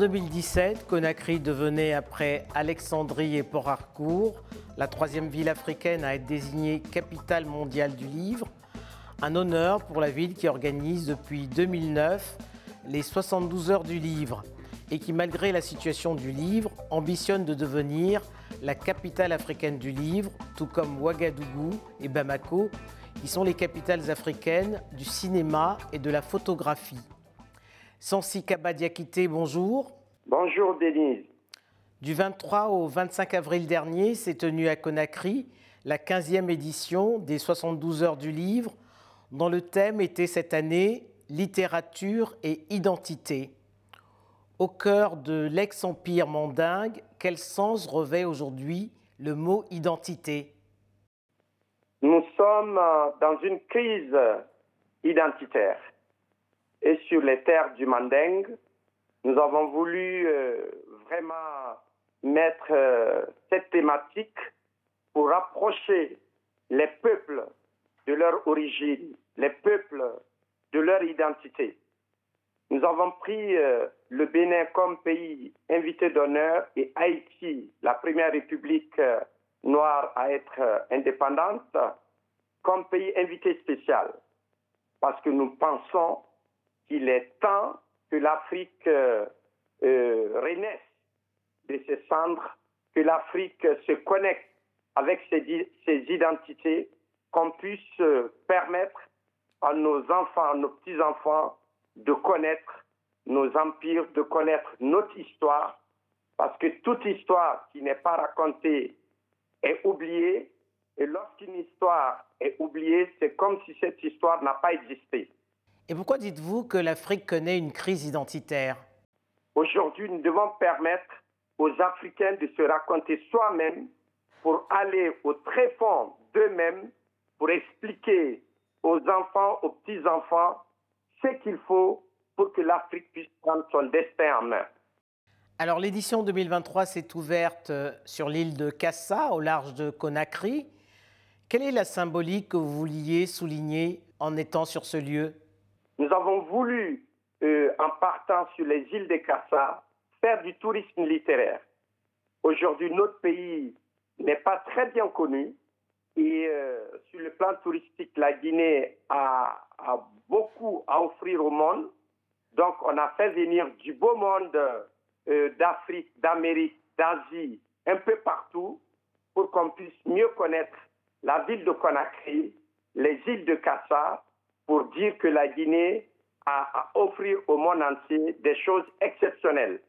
En 2017, Conakry devenait, après Alexandrie et Port-Harcourt, la troisième ville africaine à être désignée capitale mondiale du livre. Un honneur pour la ville qui organise depuis 2009 les 72 heures du livre et qui, malgré la situation du livre, ambitionne de devenir la capitale africaine du livre, tout comme Ouagadougou et Bamako, qui sont les capitales africaines du cinéma et de la photographie. Sansi Kabadiakité, bonjour. Bonjour Denise. Du 23 au 25 avril dernier s'est tenue à Conakry la 15e édition des 72 heures du livre, dont le thème était cette année littérature et identité. Au cœur de l'ex-empire mandingue, quel sens revêt aujourd'hui le mot identité Nous sommes dans une crise identitaire. Et sur les terres du Mandingue, nous avons voulu euh, vraiment mettre euh, cette thématique pour rapprocher les peuples de leur origine, les peuples de leur identité. Nous avons pris euh, le Bénin comme pays invité d'honneur et Haïti, la première république noire à être indépendante, comme pays invité spécial. Parce que nous pensons qu'il est temps que l'Afrique euh, euh, renaisse de ses cendres, que l'Afrique se connecte avec ses, ses identités, qu'on puisse euh, permettre à nos enfants, à nos petits-enfants de connaître nos empires, de connaître notre histoire, parce que toute histoire qui n'est pas racontée est oubliée, et lorsqu'une histoire est oubliée, c'est comme si cette histoire n'a pas existé. Et pourquoi dites-vous que l'Afrique connaît une crise identitaire? Aujourd'hui, nous devons permettre aux Africains de se raconter soi-même pour aller au très fond d'eux-mêmes, pour expliquer aux enfants, aux petits-enfants, ce qu'il faut pour que l'Afrique puisse prendre son destin en main. Alors l'édition 2023 s'est ouverte euh, sur l'île de Kassa, au large de Conakry. Quelle est la symbolique que vous vouliez souligner en étant sur ce lieu? Nous avons voulu, euh, en partant sur les îles de Kassa, faire du tourisme littéraire. Aujourd'hui, notre pays n'est pas très bien connu et euh, sur le plan touristique, la Guinée a, beaucoup à offrir au monde. Donc, on a fait venir du beau monde euh, d'Afrique, d'Amérique, d'Asie, un peu partout, pour qu'on puisse mieux connaître la ville de Conakry, les îles de Kassa pour dire que la Guinée a à offrir au monde entier des choses exceptionnelles.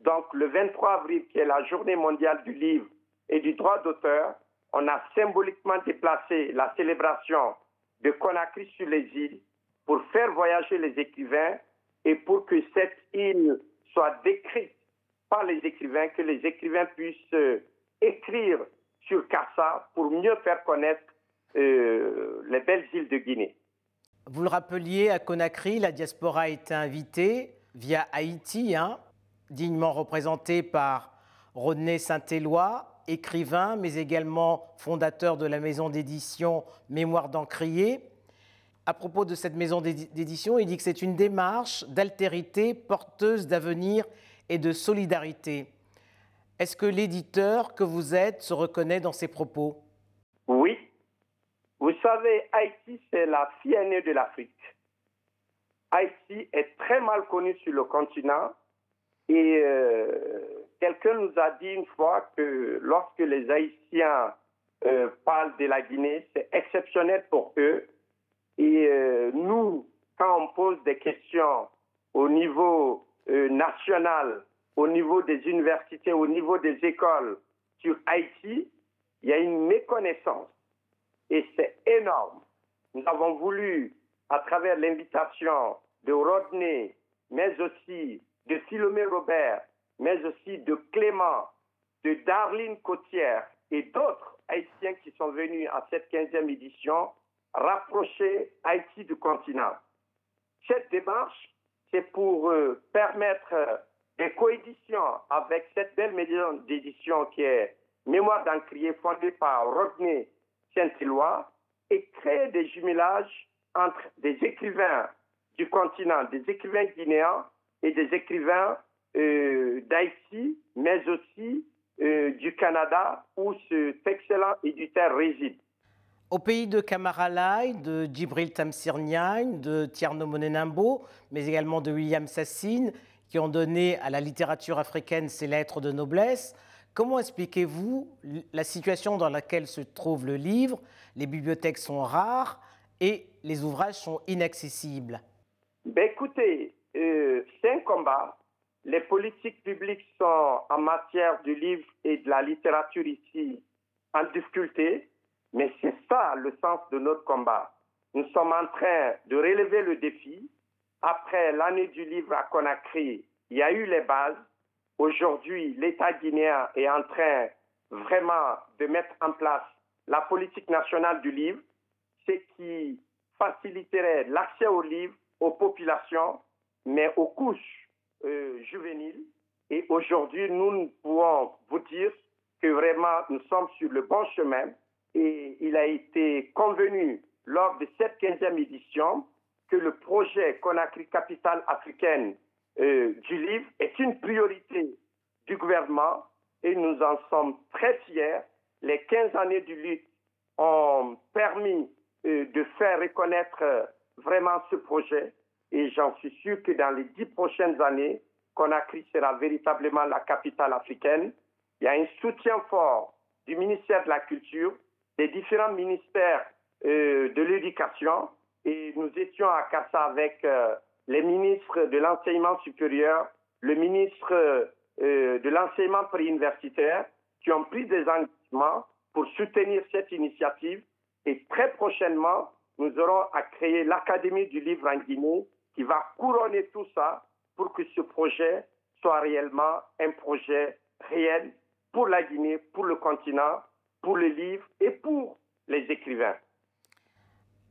Donc le 23 avril, qui est la journée mondiale du livre et du droit d'auteur, on a symboliquement déplacé la célébration de Conakry sur les îles pour faire voyager les écrivains et pour que cette île soit décrite par les écrivains, que les écrivains puissent euh, écrire sur Kassa pour mieux faire connaître euh, les belles îles de Guinée. Vous le rappeliez, à Conakry, la diaspora a été invitée via Haïti, hein, dignement représentée par Rodney Saint-Éloi, écrivain, mais également fondateur de la maison d'édition Mémoire d'Encrier. À propos de cette maison d'édition, il dit que c'est une démarche d'altérité porteuse d'avenir et de solidarité. Est-ce que l'éditeur que vous êtes se reconnaît dans ces propos? Oui, vous savez, Haïti, c'est la fille aînée de l'Afrique. Haïti est très mal connu sur le continent et euh, quelqu'un nous a dit une fois que lorsque les Haïtiens euh, parlent de la Guinée, c'est exceptionnel pour eux. Et euh, nous, quand on pose des questions au niveau national, au niveau des universités, au niveau des écoles sur Haïti, il y a une méconnaissance. Et c'est énorme. Nous avons voulu, à travers l'invitation de Rodney, mais aussi de Philomé Robert, mais aussi de Clément, de Darlene Côtière et d'autres Haïtiens qui sont venus à cette 15e édition, rapprocher Haïti du continent. Cette démarche, c'est pour euh, permettre euh, des coéditions avec cette belle maison d'édition qui est Mémoire d'Encrier, fondée par Rodney Saint-Éloi et créer des jumelages entre des écrivains du continent, des écrivains guinéens et des écrivains euh, d'Haïti, mais aussi euh, du Canada, où cet excellent éditeur réside. Au pays de Kamaralai, de Djibril Tamsir de Tierno Monenambo, mais également de William Sassine, qui ont donné à la littérature africaine ses lettres de noblesse, comment expliquez-vous la situation dans laquelle se trouve le livre? Les bibliothèques sont rares et les ouvrages sont inaccessibles ben Écoutez, euh, c'est un combat. Les politiques publiques sont en matière du livre et de la littérature ici en difficulté. Mais c'est ça le sens de notre combat. Nous sommes en train de relever le défi. Après l'année du livre à Conakry, il y a eu les bases. Aujourd'hui, l'État guinéen est en train vraiment de mettre en place la politique nationale du livre, ce qui faciliterait l'accès au livre aux populations, mais aux couches euh, juvéniles. Et aujourd'hui, nous pouvons vous dire que vraiment nous sommes sur le bon chemin et il a été convenu lors de cette 15e édition que le projet Conakry Capitale africaine euh, du livre est une priorité du gouvernement et nous en sommes très fiers. Les 15 années du livre ont permis euh, de faire reconnaître euh, vraiment ce projet et j'en suis sûr que dans les dix prochaines années, Conakry sera véritablement la capitale africaine. Il y a un soutien fort du ministère de la Culture, des différents ministères de l'éducation et nous étions à Kassa avec les ministres de l'enseignement supérieur, le ministre euh, de l'enseignement préuniversitaire qui ont pris des engagements pour soutenir cette initiative et très prochainement, nous aurons à créer l'Académie du livre en Guinée qui va couronner tout ça pour que ce projet soit réellement un projet réel pour la Guinée, pour le continent pour les livres et pour les écrivains.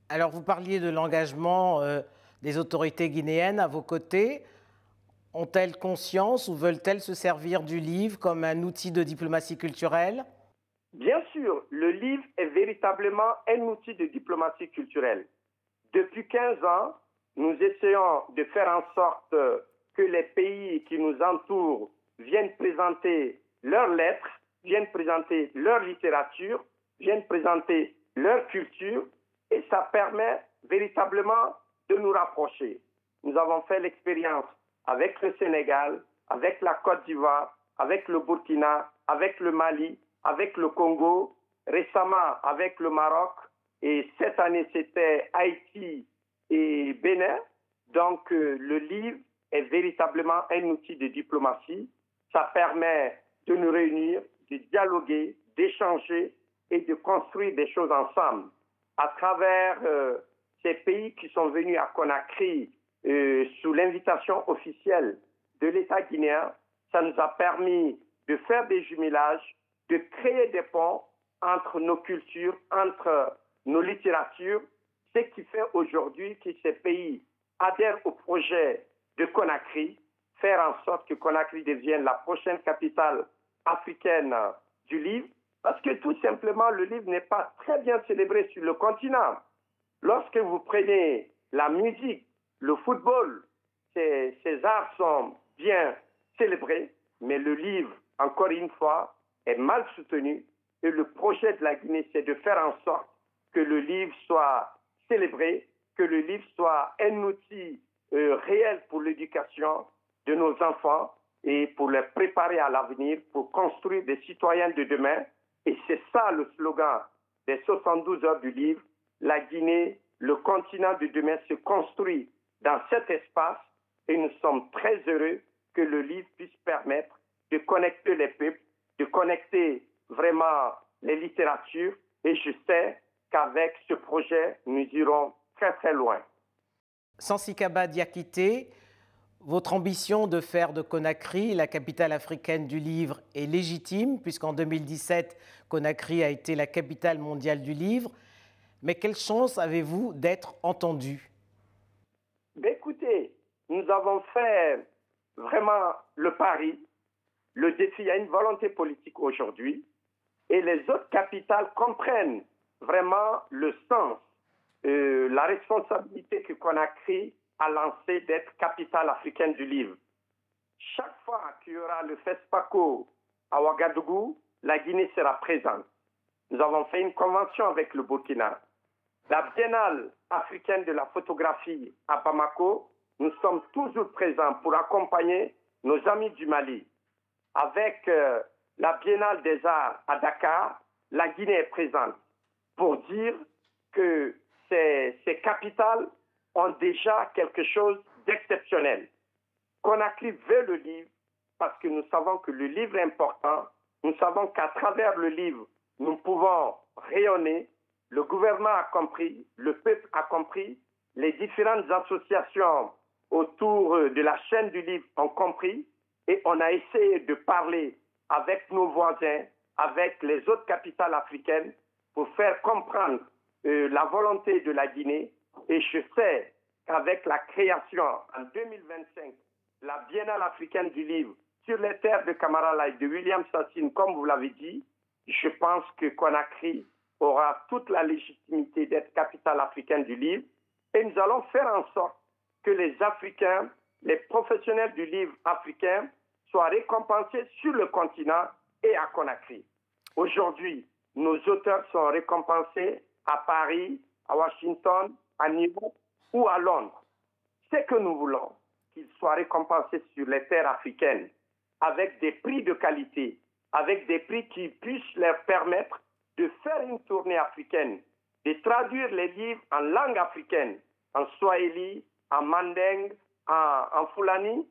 Alors, vous parliez de l'engagement euh, des autorités guinéennes à vos côtés. Ont-elles conscience ou veulent-elles se servir du livre comme un outil de diplomatie culturelle? Bien sûr, le livre est véritablement un outil de diplomatie culturelle. Depuis 15 ans, nous essayons de faire en sorte que les pays qui nous entourent viennent présenter leurs lettres viennent présenter leur littérature, viennent présenter leur culture, et ça permet véritablement de nous rapprocher. Nous avons fait l'expérience avec le Sénégal, avec la Côte d'Ivoire, avec le Burkina, avec le Mali, avec le Congo, récemment avec le Maroc, et cette année c'était Haïti et Bénin. Donc euh, le livre est véritablement un outil de diplomatie. Ça permet de nous réunir, de dialoguer, d'échanger et de construire des choses ensemble. À travers euh, ces pays qui sont venus à Conakry euh, sous l'invitation officielle de l'État guinéen, ça nous a permis de faire des jumelages, de créer des ponts entre nos cultures, entre nos littératures, ce qui fait aujourd'hui que ces pays adhèrent au projet de Conakry, faire en sorte que Conakry devienne la prochaine capitale africaine du livre, parce que tout simplement, le livre n'est pas très bien célébré sur le continent. Lorsque vous prenez la musique, le football, ces, arts sont bien célébrés, mais le livre, encore une fois, est mal soutenu. Et le projet de la Guinée, c'est de faire en sorte que le livre soit célébré, que le livre soit un outil euh, réel pour l'éducation de nos enfants et pour les préparer à l'avenir, pour construire des citoyens de demain. Et c'est ça le slogan des 72 heures du livre. La Guinée, le continent de demain se construit dans cet espace et nous sommes très heureux que le livre puisse permettre de connecter les peuples, de connecter vraiment les littératures. Et je sais qu'avec ce projet, nous irons très très loin. Sikaba Diakité, votre ambition de faire de Conakry la capitale africaine du livre est légitime, puisqu'en 2017, Conakry a été la capitale mondiale du livre. Mais quelle chance avez-vous d'être entendu? Ben Écoutez, nous avons fait vraiment le pari. Le défi, il a une volonté politique aujourd'hui. Et les autres capitales comprennent vraiment le sens, euh, la responsabilité que Conakry a lancé d'être capitale africaine du livre. chaque fois qu'il y aura le FESPACO à Ouagadougou, la Guinée sera présente. Nous avons fait une convention avec le Burkina. La Biennale africaine de la photographie à Bamako, nous sommes toujours présents pour accompagner nos amis du Mali. Avec euh, la Biennale des Arts à Dakar, la Guinée est présente pour dire que ces, capitales ont déjà quelque chose d'exceptionnel. Conakry veut le livre parce que nous savons que le livre est important. Nous savons qu'à travers le livre, nous pouvons rayonner. Le gouvernement a compris, le peuple a compris, les différentes associations autour de la chaîne du livre ont compris et on a essayé de parler avec nos voisins, avec les autres capitales africaines pour faire comprendre euh, la volonté de la Guinée. Et je sais qu'avec la création en 2025, la Biennale africaine du livre sur les terres de Kamarala et de William Sassine, comme vous l'avez dit, je pense que Conakry aura toute la légitimité d'être capitale africaine du livre. Et nous allons faire en sorte que les Africains, les professionnels du livre africain, soient récompensés sur le continent et à Conakry. Aujourd'hui, nos auteurs sont récompensés à Paris, à Washington, à New ou à Londres. Ce que nous voulons, qu'ils soient récompensés sur les terres africaines avec des prix de qualité, avec des prix qui puissent leur permettre de faire une tournée africaine, de traduire les livres en langue africaine, en swahili, en manding, en, en fulani,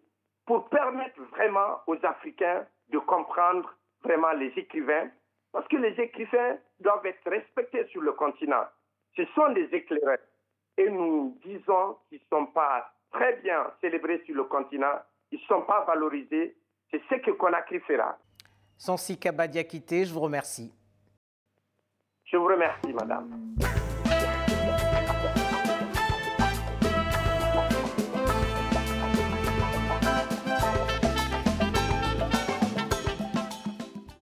pour permettre vraiment aux Africains de comprendre vraiment les écrivains, parce que les écrivains doivent être respectés sur le continent. Ce sont des éclaireurs. Et nous disons qu'ils ne sont pas très bien célébrés sur le continent, ils ne sont pas valorisés. C'est ce que Conakry fera. Sansi Kabadiakité, je vous remercie. Je vous remercie, madame.